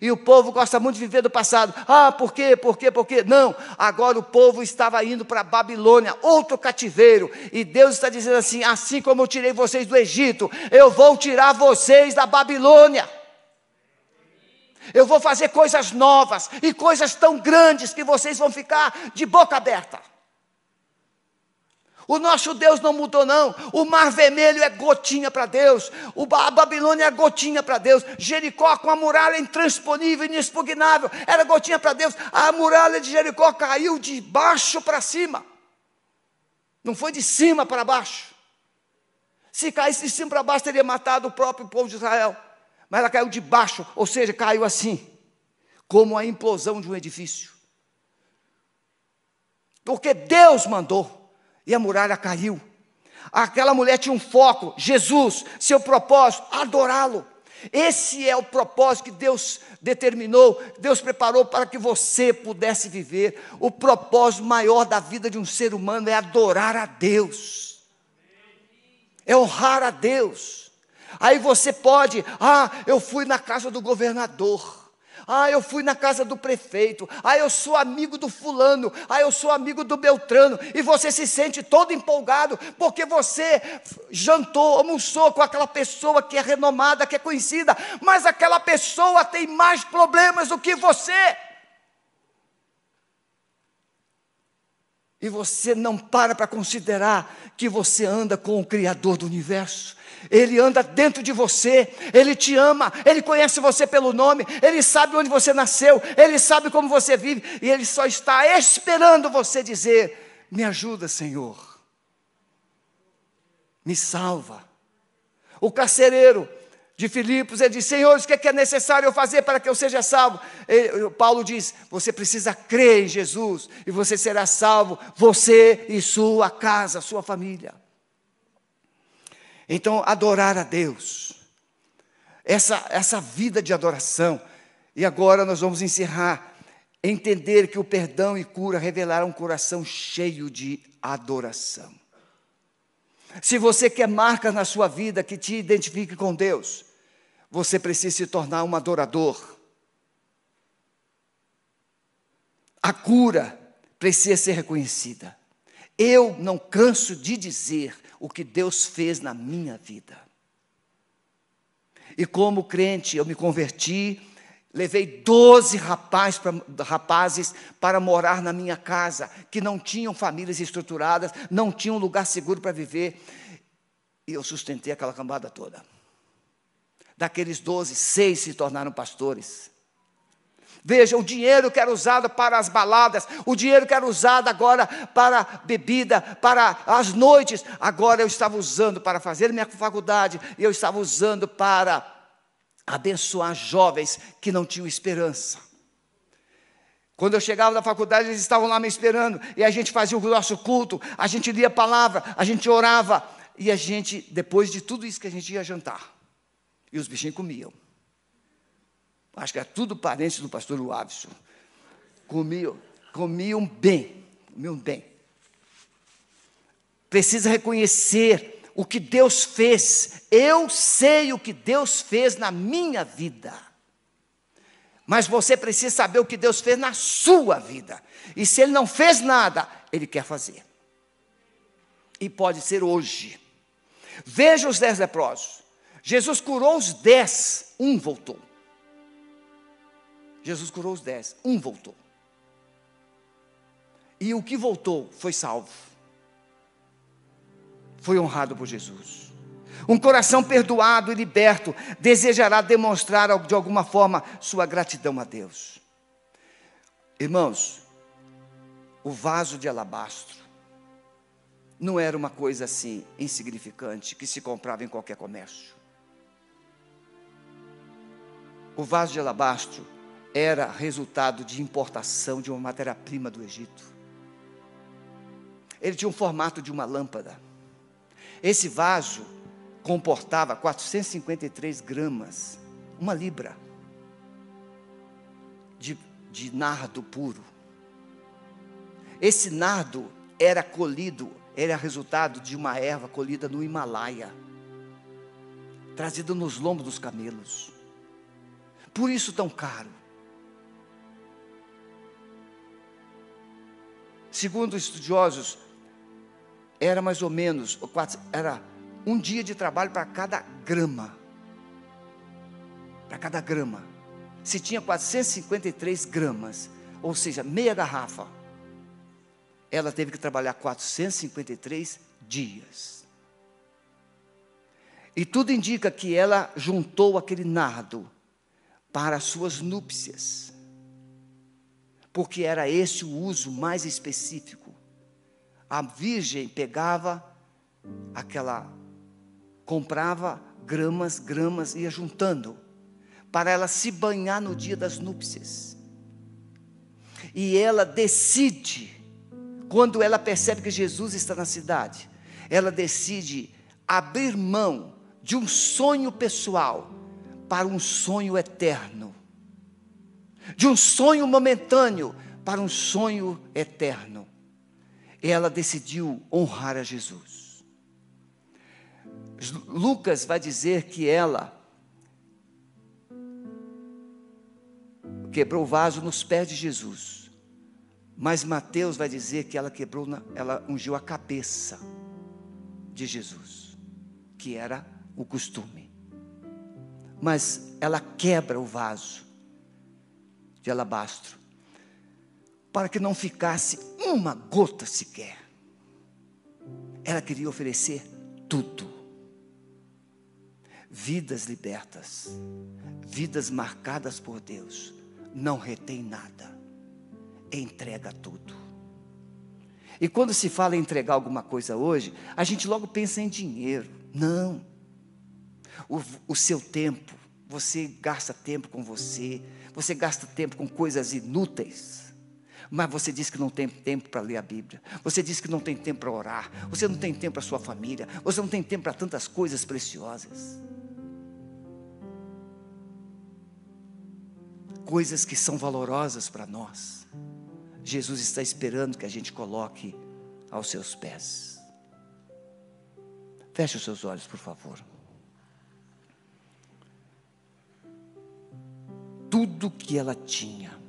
E o povo gosta muito de viver do passado. Ah, por quê? Por quê? Por quê? Não. Agora o povo estava indo para a Babilônia, outro cativeiro. E Deus está dizendo assim: assim como eu tirei vocês do Egito, eu vou tirar vocês da Babilônia. Eu vou fazer coisas novas e coisas tão grandes que vocês vão ficar de boca aberta. O nosso Deus não mudou, não. O Mar Vermelho é gotinha para Deus. A Babilônia é gotinha para Deus. Jericó, com a muralha intransponível, inexpugnável, era gotinha para Deus. A muralha de Jericó caiu de baixo para cima. Não foi de cima para baixo. Se caísse de cima para baixo, teria matado o próprio povo de Israel mas ela caiu de baixo, ou seja, caiu assim, como a implosão de um edifício. Porque Deus mandou, e a muralha caiu. Aquela mulher tinha um foco, Jesus, seu propósito, adorá-lo. Esse é o propósito que Deus determinou, Deus preparou para que você pudesse viver. O propósito maior da vida de um ser humano é adorar a Deus, é honrar a Deus. Aí você pode, ah, eu fui na casa do governador. Ah, eu fui na casa do prefeito. Ah, eu sou amigo do fulano. Ah, eu sou amigo do Beltrano. E você se sente todo empolgado porque você jantou, almoçou com aquela pessoa que é renomada, que é conhecida, mas aquela pessoa tem mais problemas do que você. E você não para para considerar que você anda com o Criador do universo. Ele anda dentro de você, Ele te ama, Ele conhece você pelo nome, Ele sabe onde você nasceu, Ele sabe como você vive, e Ele só está esperando você dizer: Me ajuda, Senhor, me salva. O carcereiro de Filipos, ele diz: Senhor, o que é, que é necessário eu fazer para que eu seja salvo? Ele, Paulo diz: Você precisa crer em Jesus e você será salvo, você e sua casa, sua família. Então, adorar a Deus, essa, essa vida de adoração. E agora nós vamos encerrar. Entender que o perdão e cura revelaram um coração cheio de adoração. Se você quer marcas na sua vida que te identifique com Deus, você precisa se tornar um adorador. A cura precisa ser reconhecida. Eu não canso de dizer o que Deus fez na minha vida. E como crente, eu me converti, levei 12 rapaz pra, rapazes para morar na minha casa, que não tinham famílias estruturadas, não tinham lugar seguro para viver. E eu sustentei aquela cambada toda. Daqueles 12, seis se tornaram pastores. Veja, o dinheiro que era usado para as baladas, o dinheiro que era usado agora para bebida, para as noites, agora eu estava usando para fazer minha faculdade, eu estava usando para abençoar jovens que não tinham esperança. Quando eu chegava da faculdade, eles estavam lá me esperando, e a gente fazia o nosso culto, a gente lia a palavra, a gente orava, e a gente, depois de tudo isso que a gente ia jantar, e os bichinhos comiam acho que era tudo parente do pastor Wavison. Comiam, comiam bem, comiam bem. Precisa reconhecer o que Deus fez. Eu sei o que Deus fez na minha vida. Mas você precisa saber o que Deus fez na sua vida. E se Ele não fez nada, Ele quer fazer. E pode ser hoje. Veja os dez leprosos. Jesus curou os dez, um voltou. Jesus curou os dez, um voltou. E o que voltou foi salvo. Foi honrado por Jesus. Um coração perdoado e liberto desejará demonstrar de alguma forma sua gratidão a Deus. Irmãos, o vaso de alabastro não era uma coisa assim insignificante que se comprava em qualquer comércio. O vaso de alabastro era resultado de importação de uma matéria-prima do Egito. Ele tinha um formato de uma lâmpada. Esse vaso comportava 453 gramas, uma libra, de de nardo puro. Esse nardo era colhido, era resultado de uma erva colhida no Himalaia, trazida nos lombos dos camelos. Por isso tão caro. Segundo estudiosos, era mais ou menos, era um dia de trabalho para cada grama. Para cada grama. Se tinha 453 gramas, ou seja, meia garrafa, ela teve que trabalhar 453 dias. E tudo indica que ela juntou aquele nardo para as suas núpcias porque era esse o uso mais específico. A virgem pegava aquela, comprava gramas, gramas, ia juntando, para ela se banhar no dia das núpcias. E ela decide, quando ela percebe que Jesus está na cidade, ela decide abrir mão de um sonho pessoal para um sonho eterno de um sonho momentâneo para um sonho eterno. Ela decidiu honrar a Jesus. Lucas vai dizer que ela quebrou o vaso nos pés de Jesus. Mas Mateus vai dizer que ela quebrou, ela ungiu a cabeça de Jesus, que era o costume. Mas ela quebra o vaso de alabastro, para que não ficasse uma gota sequer. Ela queria oferecer tudo. Vidas libertas, vidas marcadas por Deus, não retém nada, entrega tudo. E quando se fala em entregar alguma coisa hoje, a gente logo pensa em dinheiro. Não. O, o seu tempo, você gasta tempo com você, você gasta tempo com coisas inúteis. Mas você diz que não tem tempo para ler a Bíblia. Você diz que não tem tempo para orar. Você não tem tempo para sua família. Você não tem tempo para tantas coisas preciosas. Coisas que são valorosas para nós. Jesus está esperando que a gente coloque aos seus pés. Feche os seus olhos, por favor. Tudo que ela tinha,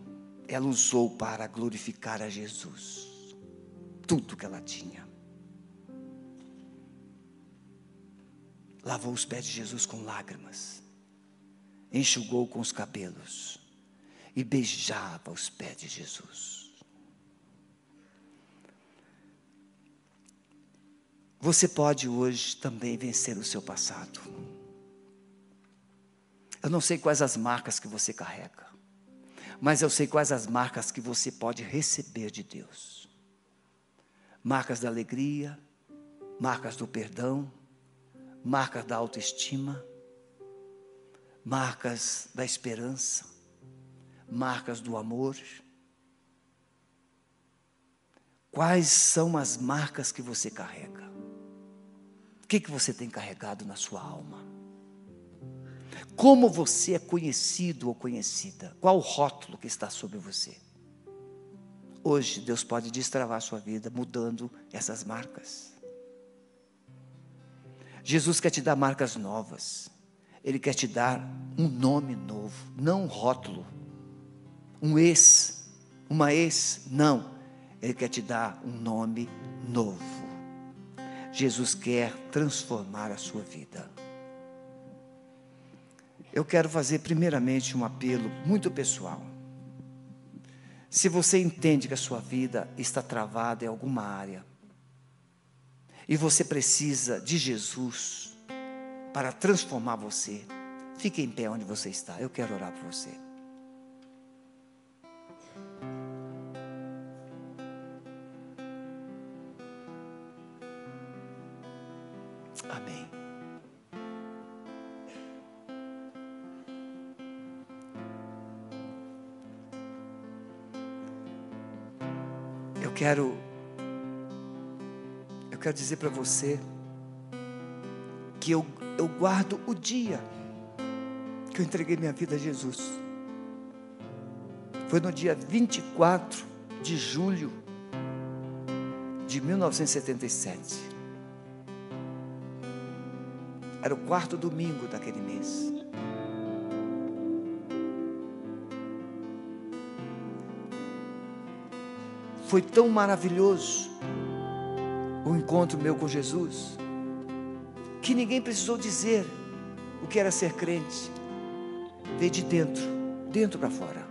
ela usou para glorificar a Jesus. Tudo que ela tinha. Lavou os pés de Jesus com lágrimas, enxugou com os cabelos e beijava os pés de Jesus. Você pode hoje também vencer o seu passado. Eu não sei quais as marcas que você carrega, mas eu sei quais as marcas que você pode receber de Deus. Marcas da alegria, marcas do perdão, marcas da autoestima, marcas da esperança, marcas do amor. Quais são as marcas que você carrega? O que, que você tem carregado na sua alma? Como você é conhecido ou conhecida? Qual o rótulo que está sobre você? Hoje, Deus pode destravar a sua vida mudando essas marcas. Jesus quer te dar marcas novas. Ele quer te dar um nome novo, não um rótulo. Um ex, uma ex, não. Ele quer te dar um nome novo. Jesus quer transformar a sua vida eu quero fazer primeiramente um apelo muito pessoal. Se você entende que a sua vida está travada em alguma área, e você precisa de Jesus para transformar você, fique em pé onde você está. Eu quero orar por você. Quero eu quero dizer para você que eu, eu guardo o dia que eu entreguei minha vida a Jesus. Foi no dia 24 de julho de 1977. Era o quarto domingo daquele mês. Foi tão maravilhoso o encontro meu com Jesus, que ninguém precisou dizer o que era ser crente. Veio de dentro, dentro para fora.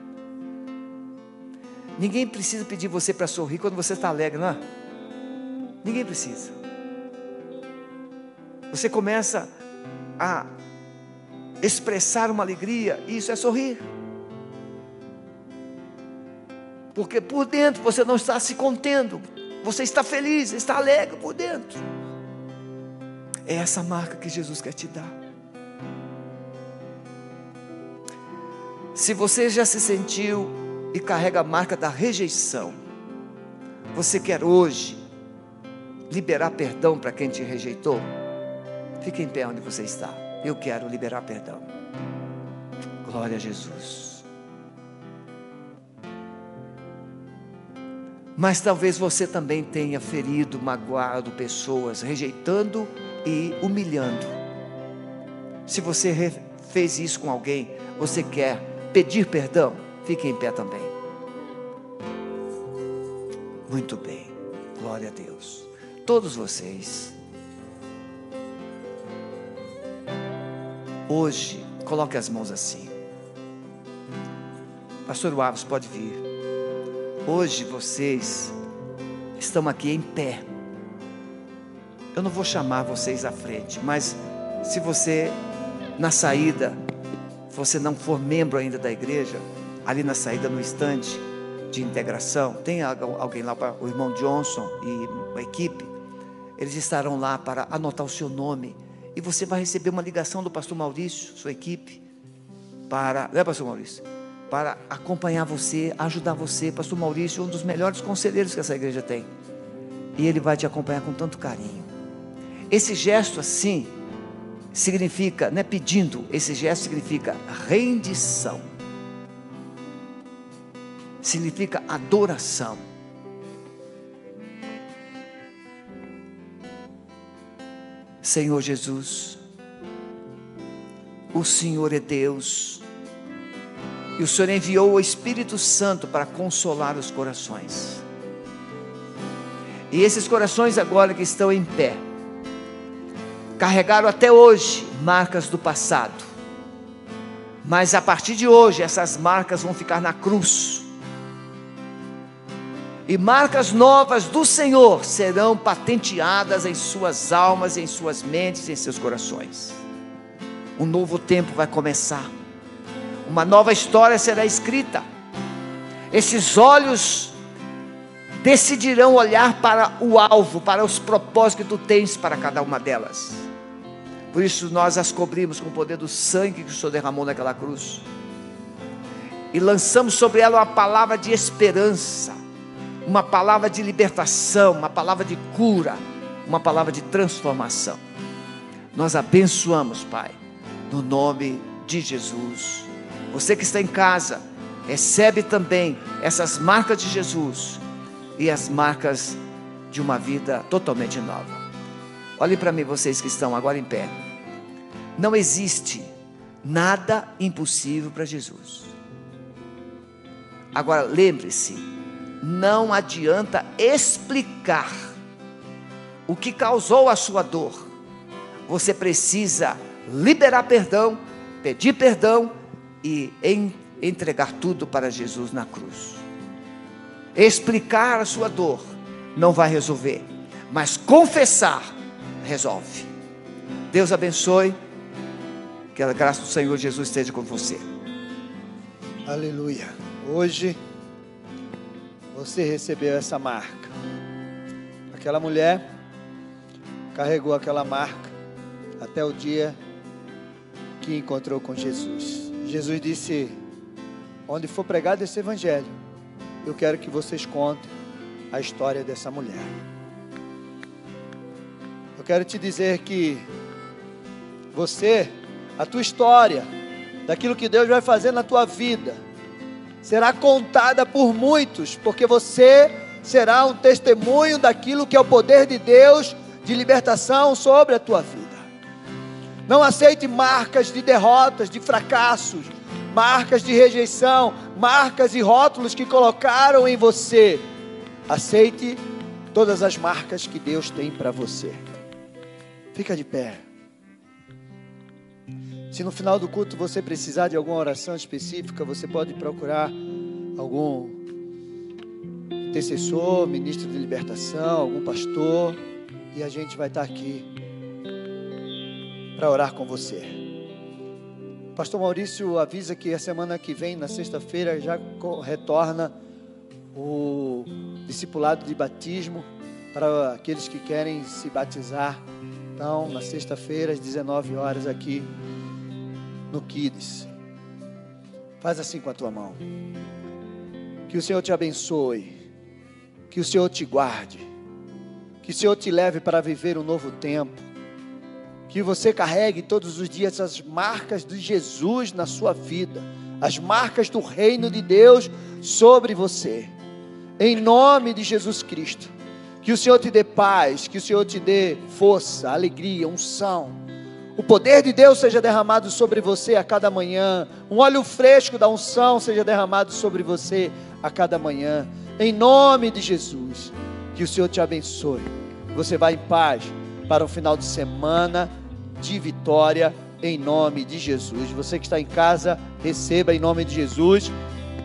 Ninguém precisa pedir você para sorrir quando você está alegre, não é? Ninguém precisa. Você começa a expressar uma alegria, e isso é sorrir. Porque por dentro você não está se contendo, você está feliz, está alegre por dentro. É essa marca que Jesus quer te dar. Se você já se sentiu e carrega a marca da rejeição, você quer hoje liberar perdão para quem te rejeitou? Fique em pé onde você está. Eu quero liberar perdão. Glória a Jesus. Mas talvez você também tenha ferido, magoado pessoas, rejeitando e humilhando. Se você fez isso com alguém, você quer pedir perdão, fique em pé também. Muito bem, glória a Deus. Todos vocês, hoje, coloque as mãos assim. Pastor Waves pode vir. Hoje vocês estão aqui em pé. Eu não vou chamar vocês à frente, mas se você na saída, você não for membro ainda da igreja, ali na saída no estande de integração, tem alguém lá o irmão Johnson e a equipe, eles estarão lá para anotar o seu nome e você vai receber uma ligação do pastor Maurício, sua equipe, para, né, pastor Maurício? Para acompanhar você, ajudar você. Pastor Maurício, um dos melhores conselheiros que essa igreja tem. E ele vai te acompanhar com tanto carinho. Esse gesto assim significa, não é pedindo, esse gesto significa rendição. Significa adoração. Senhor Jesus, o Senhor é Deus e o Senhor enviou o Espírito Santo para consolar os corações. E esses corações agora que estão em pé, carregaram até hoje marcas do passado. Mas a partir de hoje, essas marcas vão ficar na cruz. E marcas novas do Senhor serão patenteadas em suas almas, em suas mentes, em seus corações. Um novo tempo vai começar uma nova história será escrita. Esses olhos decidirão olhar para o alvo, para os propósitos que tu tens para cada uma delas. Por isso nós as cobrimos com o poder do sangue que o Senhor derramou naquela cruz. E lançamos sobre ela uma palavra de esperança, uma palavra de libertação, uma palavra de cura, uma palavra de transformação. Nós abençoamos, Pai, no nome de Jesus. Você que está em casa, recebe também essas marcas de Jesus e as marcas de uma vida totalmente nova. Olhem para mim, vocês que estão agora em pé. Não existe nada impossível para Jesus. Agora, lembre-se, não adianta explicar o que causou a sua dor. Você precisa liberar perdão, pedir perdão e entregar tudo para Jesus na cruz. Explicar a sua dor não vai resolver, mas confessar resolve. Deus abençoe. Que a graça do Senhor Jesus esteja com você. Aleluia. Hoje você recebeu essa marca. Aquela mulher carregou aquela marca até o dia que encontrou com Jesus. Jesus disse: Onde for pregado esse evangelho, eu quero que vocês contem a história dessa mulher. Eu quero te dizer que você, a tua história, daquilo que Deus vai fazer na tua vida, será contada por muitos, porque você será um testemunho daquilo que é o poder de Deus de libertação sobre a tua vida. Não aceite marcas de derrotas, de fracassos, marcas de rejeição, marcas e rótulos que colocaram em você. Aceite todas as marcas que Deus tem para você. Fica de pé. Se no final do culto você precisar de alguma oração específica, você pode procurar algum intercessor, ministro de libertação, algum pastor, e a gente vai estar aqui para orar com você. Pastor Maurício avisa que a semana que vem, na sexta-feira, já retorna o discipulado de batismo para aqueles que querem se batizar. Então, na sexta-feira, às 19 horas, aqui no Kids. Faz assim com a tua mão. Que o Senhor te abençoe. Que o Senhor te guarde. Que o Senhor te leve para viver um novo tempo. Que você carregue todos os dias as marcas de Jesus na sua vida, as marcas do reino de Deus sobre você. Em nome de Jesus Cristo. Que o Senhor te dê paz, que o Senhor te dê força, alegria, unção o poder de Deus seja derramado sobre você a cada manhã. Um óleo fresco da unção seja derramado sobre você a cada manhã. Em nome de Jesus. Que o Senhor te abençoe. Você vai em paz para um final de semana de vitória em nome de Jesus. Você que está em casa, receba em nome de Jesus.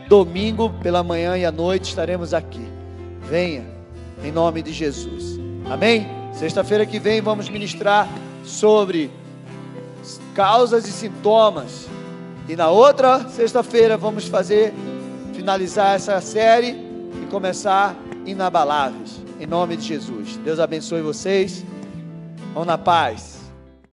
Domingo pela manhã e à noite estaremos aqui. Venha em nome de Jesus. Amém? Sexta-feira que vem vamos ministrar sobre causas e sintomas. E na outra sexta-feira vamos fazer, finalizar essa série e começar inabaláveis. Em nome de Jesus. Deus abençoe vocês. Vão na paz.